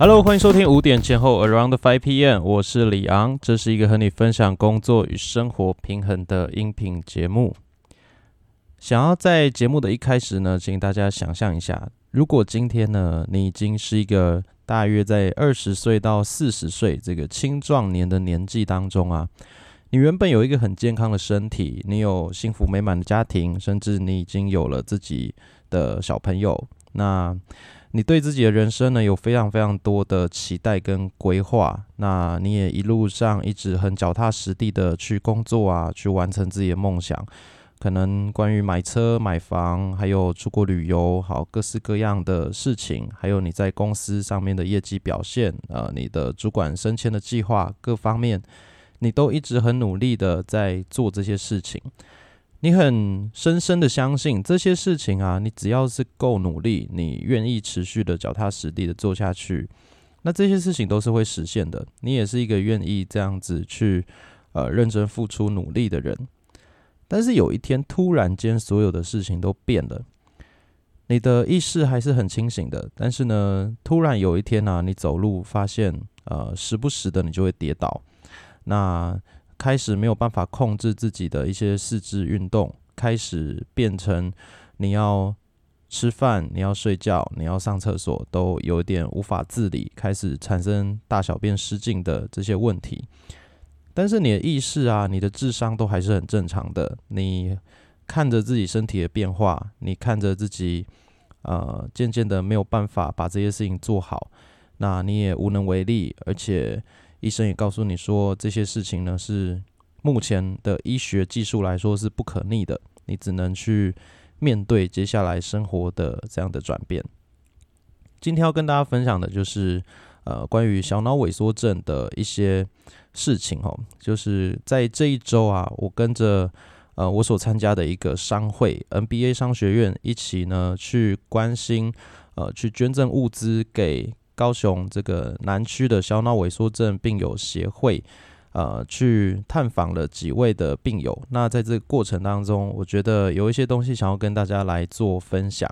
Hello，欢迎收听五点前后 Around Five PM，我是李昂，这是一个和你分享工作与生活平衡的音频节目。想要在节目的一开始呢，请大家想象一下，如果今天呢，你已经是一个大约在二十岁到四十岁这个青壮年的年纪当中啊，你原本有一个很健康的身体，你有幸福美满的家庭，甚至你已经有了自己的小朋友，那你对自己的人生呢，有非常非常多的期待跟规划，那你也一路上一直很脚踏实地的去工作啊，去完成自己的梦想。可能关于买车、买房，还有出国旅游，好各式各样的事情，还有你在公司上面的业绩表现，呃，你的主管升迁的计划，各方面，你都一直很努力的在做这些事情。你很深深的相信这些事情啊，你只要是够努力，你愿意持续的脚踏实地的做下去，那这些事情都是会实现的。你也是一个愿意这样子去呃认真付出努力的人。但是有一天，突然间，所有的事情都变了。你的意识还是很清醒的，但是呢，突然有一天呢，你走路发现，呃，时不时的你就会跌倒。那开始没有办法控制自己的一些四肢运动，开始变成你要吃饭、你要睡觉、你要上厕所，都有点无法自理，开始产生大小便失禁的这些问题。但是你的意识啊，你的智商都还是很正常的。你看着自己身体的变化，你看着自己，呃，渐渐的没有办法把这些事情做好，那你也无能为力。而且医生也告诉你说，这些事情呢是目前的医学技术来说是不可逆的，你只能去面对接下来生活的这样的转变。今天要跟大家分享的就是。呃，关于小脑萎缩症的一些事情哦，就是在这一周啊，我跟着呃我所参加的一个商会 NBA 商学院一起呢，去关心呃去捐赠物资给高雄这个南区的小脑萎缩症病友协会，呃，去探访了几位的病友。那在这个过程当中，我觉得有一些东西想要跟大家来做分享。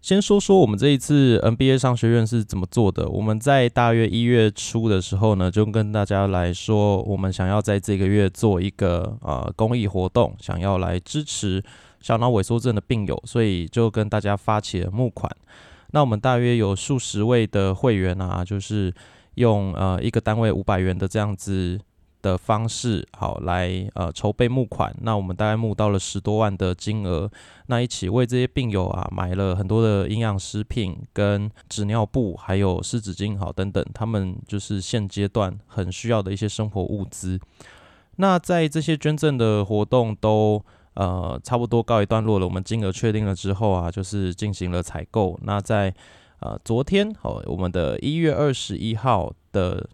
先说说我们这一次 NBA 商学院是怎么做的。我们在大约一月初的时候呢，就跟大家来说，我们想要在这个月做一个呃公益活动，想要来支持小脑萎缩症的病友，所以就跟大家发起了募款。那我们大约有数十位的会员啊，就是用呃一个单位五百元的这样子。的方式好来呃筹备募款，那我们大概募到了十多万的金额，那一起为这些病友啊买了很多的营养食品、跟纸尿布，还有湿纸巾好等等，他们就是现阶段很需要的一些生活物资。那在这些捐赠的活动都呃差不多告一段落了，我们金额确定了之后啊，就是进行了采购。那在呃昨天好，我们的一月二十一号的。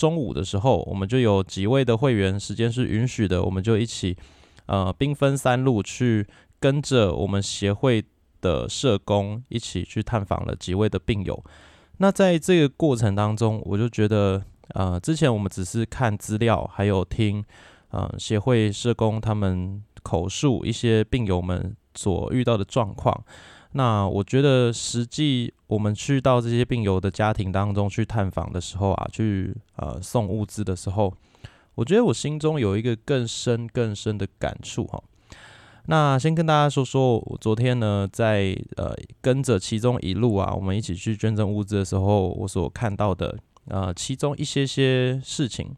中午的时候，我们就有几位的会员，时间是允许的，我们就一起，呃，兵分三路去跟着我们协会的社工一起去探访了几位的病友。那在这个过程当中，我就觉得，呃，之前我们只是看资料，还有听，呃，协会社工他们口述一些病友们所遇到的状况。那我觉得，实际我们去到这些病友的家庭当中去探访的时候啊，去呃送物资的时候，我觉得我心中有一个更深更深的感触哈。那先跟大家说说，我昨天呢在呃跟着其中一路啊，我们一起去捐赠物资的时候，我所看到的呃其中一些些事情，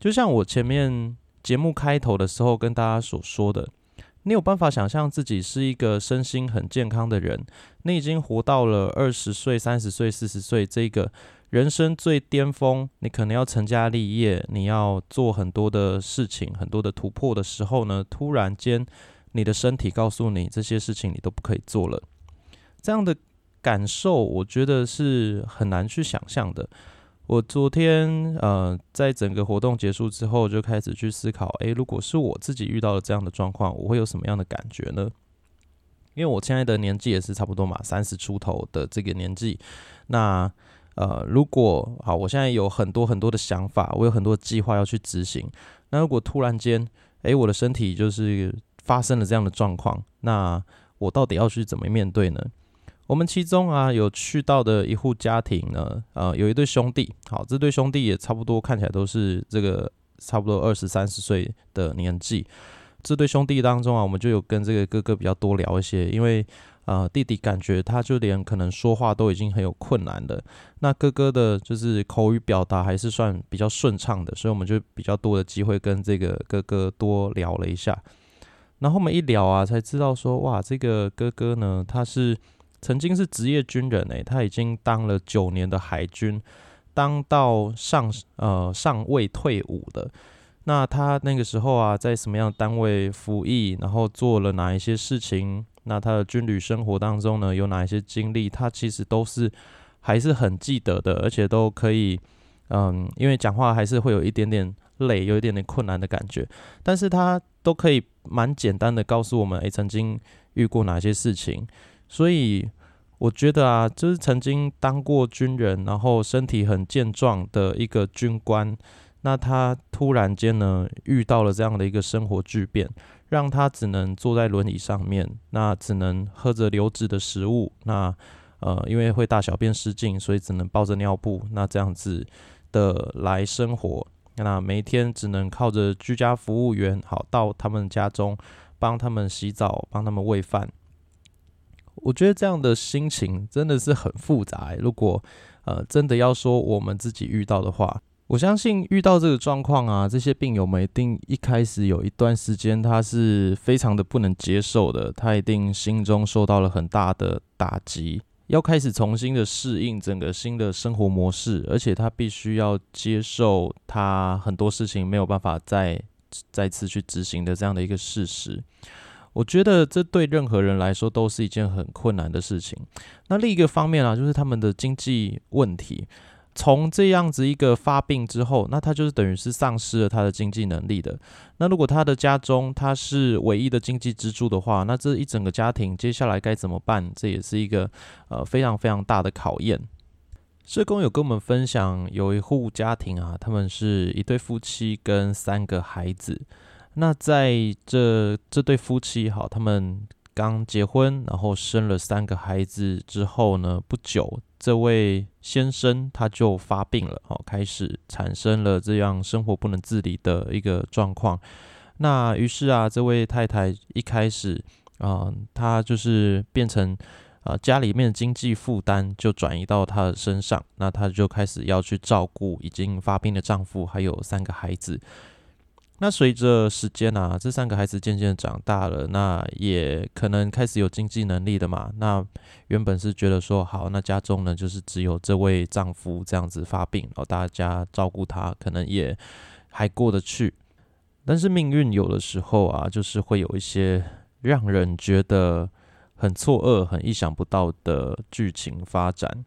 就像我前面节目开头的时候跟大家所说的。你有办法想象自己是一个身心很健康的人？你已经活到了二十岁、三十岁、四十岁这个人生最巅峰，你可能要成家立业，你要做很多的事情、很多的突破的时候呢？突然间，你的身体告诉你这些事情你都不可以做了，这样的感受，我觉得是很难去想象的。我昨天呃，在整个活动结束之后，就开始去思考：诶，如果是我自己遇到了这样的状况，我会有什么样的感觉呢？因为我现在的年纪也是差不多嘛，三十出头的这个年纪。那呃，如果好，我现在有很多很多的想法，我有很多计划要去执行。那如果突然间，诶，我的身体就是发生了这样的状况，那我到底要去怎么面对呢？我们其中啊有去到的一户家庭呢，呃，有一对兄弟，好，这对兄弟也差不多看起来都是这个差不多二十三十岁的年纪。这对兄弟当中啊，我们就有跟这个哥哥比较多聊一些，因为呃弟弟感觉他就连可能说话都已经很有困难了，那哥哥的就是口语表达还是算比较顺畅的，所以我们就比较多的机会跟这个哥哥多聊了一下。然后我们一聊啊，才知道说哇，这个哥哥呢，他是曾经是职业军人诶，他已经当了九年的海军，当到上呃上尉退伍的。那他那个时候啊，在什么样的单位服役，然后做了哪一些事情？那他的军旅生活当中呢，有哪一些经历？他其实都是还是很记得的，而且都可以，嗯，因为讲话还是会有一点点累，有一点点困难的感觉，但是他都可以蛮简单的告诉我们，诶，曾经遇过哪些事情。所以我觉得啊，就是曾经当过军人，然后身体很健壮的一个军官。那他突然间呢，遇到了这样的一个生活巨变，让他只能坐在轮椅上面，那只能喝着流质的食物，那呃，因为会大小便失禁，所以只能抱着尿布，那这样子的来生活，那每天只能靠着居家服务员，好到他们家中帮他们洗澡，帮他们喂饭。我觉得这样的心情真的是很复杂。如果呃真的要说我们自己遇到的话，我相信遇到这个状况啊，这些病友们一定一开始有一段时间，他是非常的不能接受的，他一定心中受到了很大的打击，要开始重新的适应整个新的生活模式，而且他必须要接受他很多事情没有办法再再次去执行的这样的一个事实。我觉得这对任何人来说都是一件很困难的事情。那另一个方面啊，就是他们的经济问题。从这样子一个发病之后，那他就是等于是丧失了他的经济能力的。那如果他的家中他是唯一的经济支柱的话，那这一整个家庭接下来该怎么办？这也是一个呃非常非常大的考验。社工有跟我们分享，有一户家庭啊，他们是一对夫妻跟三个孩子。那在这这对夫妻好，他们刚结婚，然后生了三个孩子之后呢，不久。这位先生他就发病了，哦，开始产生了这样生活不能自理的一个状况。那于是啊，这位太太一开始啊，她就是变成啊家里面的经济负担就转移到她的身上，那她就开始要去照顾已经发病的丈夫，还有三个孩子。那随着时间啊，这三个孩子渐渐长大了，那也可能开始有经济能力的嘛。那原本是觉得说，好，那家中呢就是只有这位丈夫这样子发病，然后大家照顾他，可能也还过得去。但是命运有的时候啊，就是会有一些让人觉得很错愕、很意想不到的剧情发展。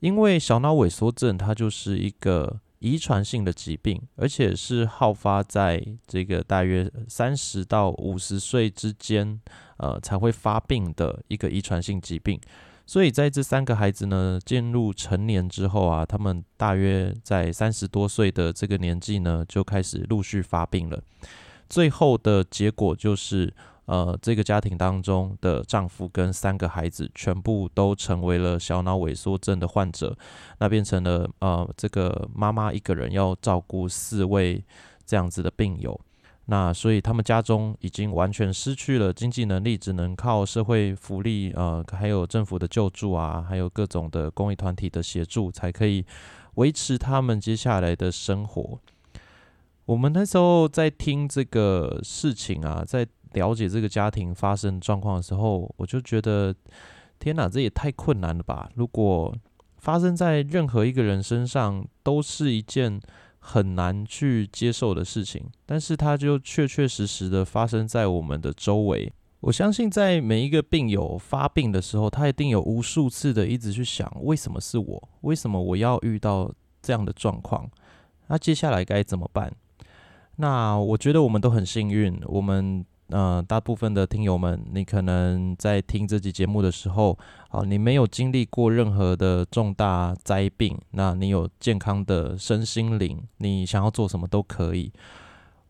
因为小脑萎缩症，它就是一个。遗传性的疾病，而且是好发在这个大约三十到五十岁之间，呃，才会发病的一个遗传性疾病。所以在这三个孩子呢进入成年之后啊，他们大约在三十多岁的这个年纪呢，就开始陆续发病了。最后的结果就是。呃，这个家庭当中的丈夫跟三个孩子全部都成为了小脑萎缩症的患者，那变成了呃，这个妈妈一个人要照顾四位这样子的病友，那所以他们家中已经完全失去了经济能力，只能靠社会福利呃，还有政府的救助啊，还有各种的公益团体的协助，才可以维持他们接下来的生活。我们那时候在听这个事情啊，在。了解这个家庭发生状况的时候，我就觉得天哪，这也太困难了吧！如果发生在任何一个人身上，都是一件很难去接受的事情。但是它就确确实实的发生在我们的周围。我相信，在每一个病友发病的时候，他一定有无数次的一直去想：为什么是我？为什么我要遇到这样的状况？那接下来该怎么办？那我觉得我们都很幸运，我们。呃，大部分的听友们，你可能在听这集节目的时候，啊，你没有经历过任何的重大灾病，那你有健康的身心灵，你想要做什么都可以。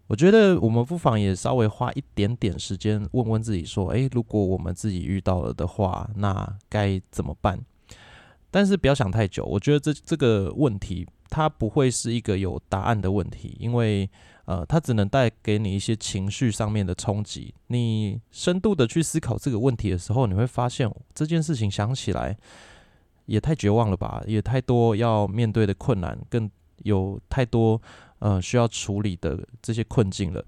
我觉得我们不妨也稍微花一点点时间问问自己说：，诶，如果我们自己遇到了的话，那该怎么办？但是不要想太久，我觉得这这个问题它不会是一个有答案的问题，因为呃，它只能带给你一些情绪上面的冲击。你深度的去思考这个问题的时候，你会发现这件事情想起来也太绝望了吧，也太多要面对的困难，更有太多。呃，需要处理的这些困境了，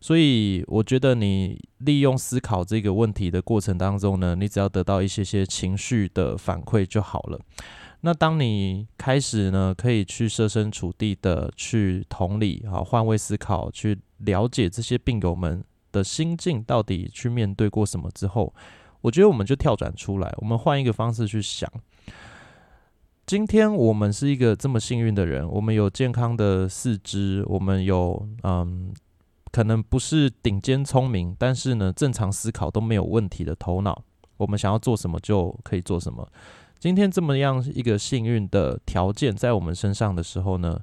所以我觉得你利用思考这个问题的过程当中呢，你只要得到一些些情绪的反馈就好了。那当你开始呢，可以去设身处地的去同理啊，换位思考，去了解这些病友们的心境到底去面对过什么之后，我觉得我们就跳转出来，我们换一个方式去想。今天我们是一个这么幸运的人，我们有健康的四肢，我们有嗯，可能不是顶尖聪明，但是呢，正常思考都没有问题的头脑。我们想要做什么就可以做什么。今天这么样一个幸运的条件在我们身上的时候呢，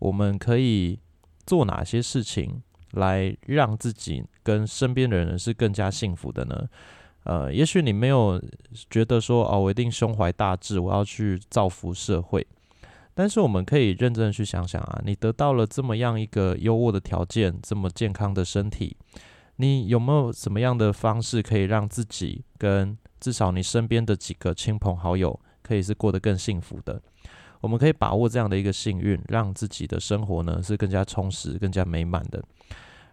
我们可以做哪些事情来让自己跟身边的人是更加幸福的呢？呃，也许你没有觉得说哦，我一定胸怀大志，我要去造福社会。但是我们可以认真的去想想啊，你得到了这么样一个优渥的条件，这么健康的身体，你有没有什么样的方式可以让自己跟至少你身边的几个亲朋好友，可以是过得更幸福的？我们可以把握这样的一个幸运，让自己的生活呢是更加充实、更加美满的，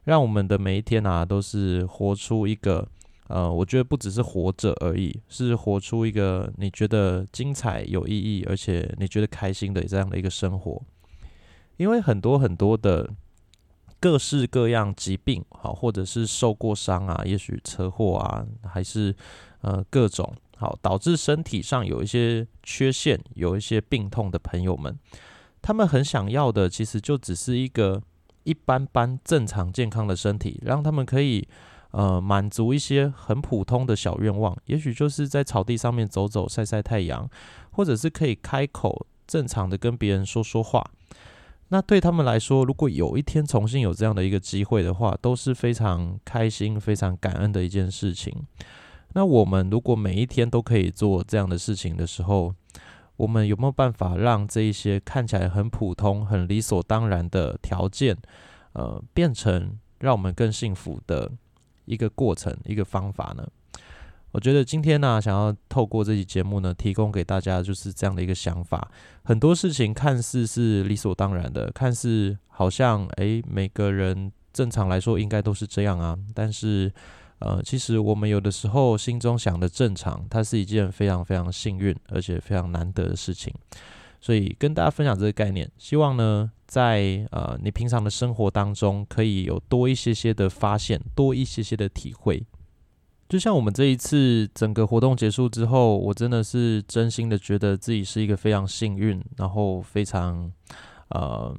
让我们的每一天啊都是活出一个。呃，我觉得不只是活着而已，是活出一个你觉得精彩、有意义，而且你觉得开心的这样的一个生活。因为很多很多的各式各样疾病，好，或者是受过伤啊，也许车祸啊，还是呃各种好导致身体上有一些缺陷、有一些病痛的朋友们，他们很想要的，其实就只是一个一般般、正常、健康的身体，让他们可以。呃，满足一些很普通的小愿望，也许就是在草地上面走走、晒晒太阳，或者是可以开口正常的跟别人说说话。那对他们来说，如果有一天重新有这样的一个机会的话，都是非常开心、非常感恩的一件事情。那我们如果每一天都可以做这样的事情的时候，我们有没有办法让这一些看起来很普通、很理所当然的条件，呃，变成让我们更幸福的？一个过程，一个方法呢？我觉得今天呢，想要透过这期节目呢，提供给大家就是这样的一个想法。很多事情看似是理所当然的，看似好像诶，每个人正常来说应该都是这样啊。但是，呃，其实我们有的时候心中想的正常，它是一件非常非常幸运而且非常难得的事情。所以跟大家分享这个概念，希望呢。在呃，你平常的生活当中，可以有多一些些的发现，多一些些的体会。就像我们这一次整个活动结束之后，我真的是真心的觉得自己是一个非常幸运，然后非常呃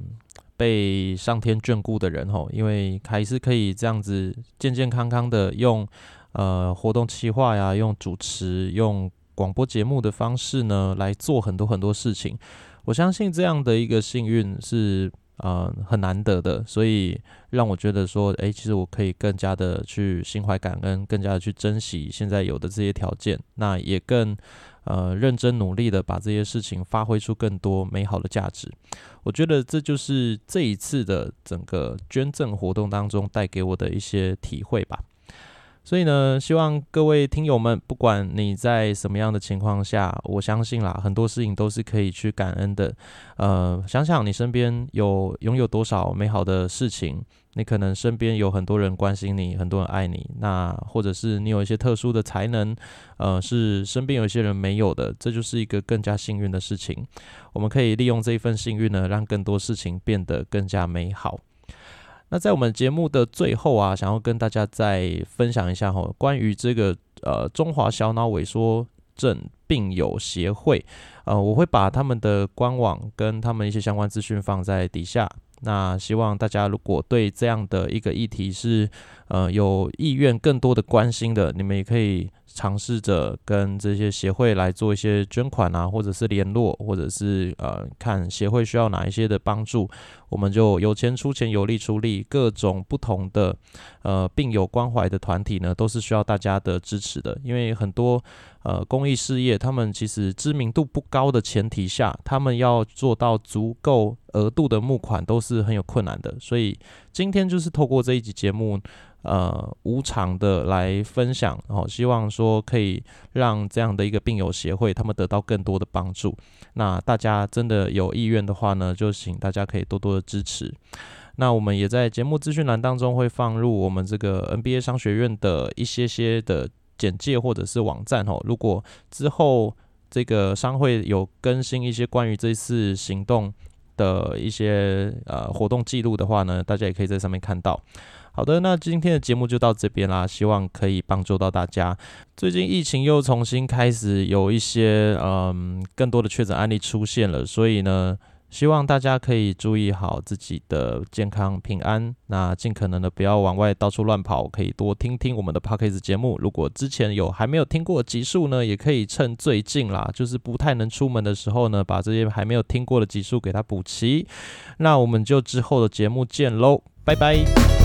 被上天眷顾的人吼，因为还是可以这样子健健康康的用呃活动企划呀，用主持、用广播节目的方式呢来做很多很多事情。我相信这样的一个幸运是呃很难得的，所以让我觉得说，诶，其实我可以更加的去心怀感恩，更加的去珍惜现在有的这些条件，那也更呃认真努力的把这些事情发挥出更多美好的价值。我觉得这就是这一次的整个捐赠活动当中带给我的一些体会吧。所以呢，希望各位听友们，不管你在什么样的情况下，我相信啦，很多事情都是可以去感恩的。呃，想想你身边有拥有多少美好的事情，你可能身边有很多人关心你，很多人爱你，那或者是你有一些特殊的才能，呃，是身边有一些人没有的，这就是一个更加幸运的事情。我们可以利用这一份幸运呢，让更多事情变得更加美好。那在我们节目的最后啊，想要跟大家再分享一下哈，关于这个呃中华小脑萎缩症病友协会，呃，我会把他们的官网跟他们一些相关资讯放在底下。那希望大家如果对这样的一个议题是呃有意愿更多的关心的，你们也可以尝试着跟这些协会来做一些捐款啊，或者是联络，或者是呃看协会需要哪一些的帮助，我们就有钱出钱，有力出力，各种不同的呃病友关怀的团体呢，都是需要大家的支持的，因为很多呃公益事业，他们其实知名度不高的前提下，他们要做到足够额度的募款都是很有困难的，所以今天就是透过这一集节目。呃，无偿的来分享，然后希望说可以让这样的一个病友协会，他们得到更多的帮助。那大家真的有意愿的话呢，就请大家可以多多的支持。那我们也在节目资讯栏当中会放入我们这个 NBA 商学院的一些些的简介或者是网站哦。如果之后这个商会有更新一些关于这次行动的一些呃活动记录的话呢，大家也可以在上面看到。好的，那今天的节目就到这边啦，希望可以帮助到大家。最近疫情又重新开始有一些嗯更多的确诊案例出现了，所以呢，希望大家可以注意好自己的健康平安，那尽可能的不要往外到处乱跑，可以多听听我们的 p o c a s t 节目。如果之前有还没有听过集数呢，也可以趁最近啦，就是不太能出门的时候呢，把这些还没有听过的集数给它补齐。那我们就之后的节目见喽，拜拜。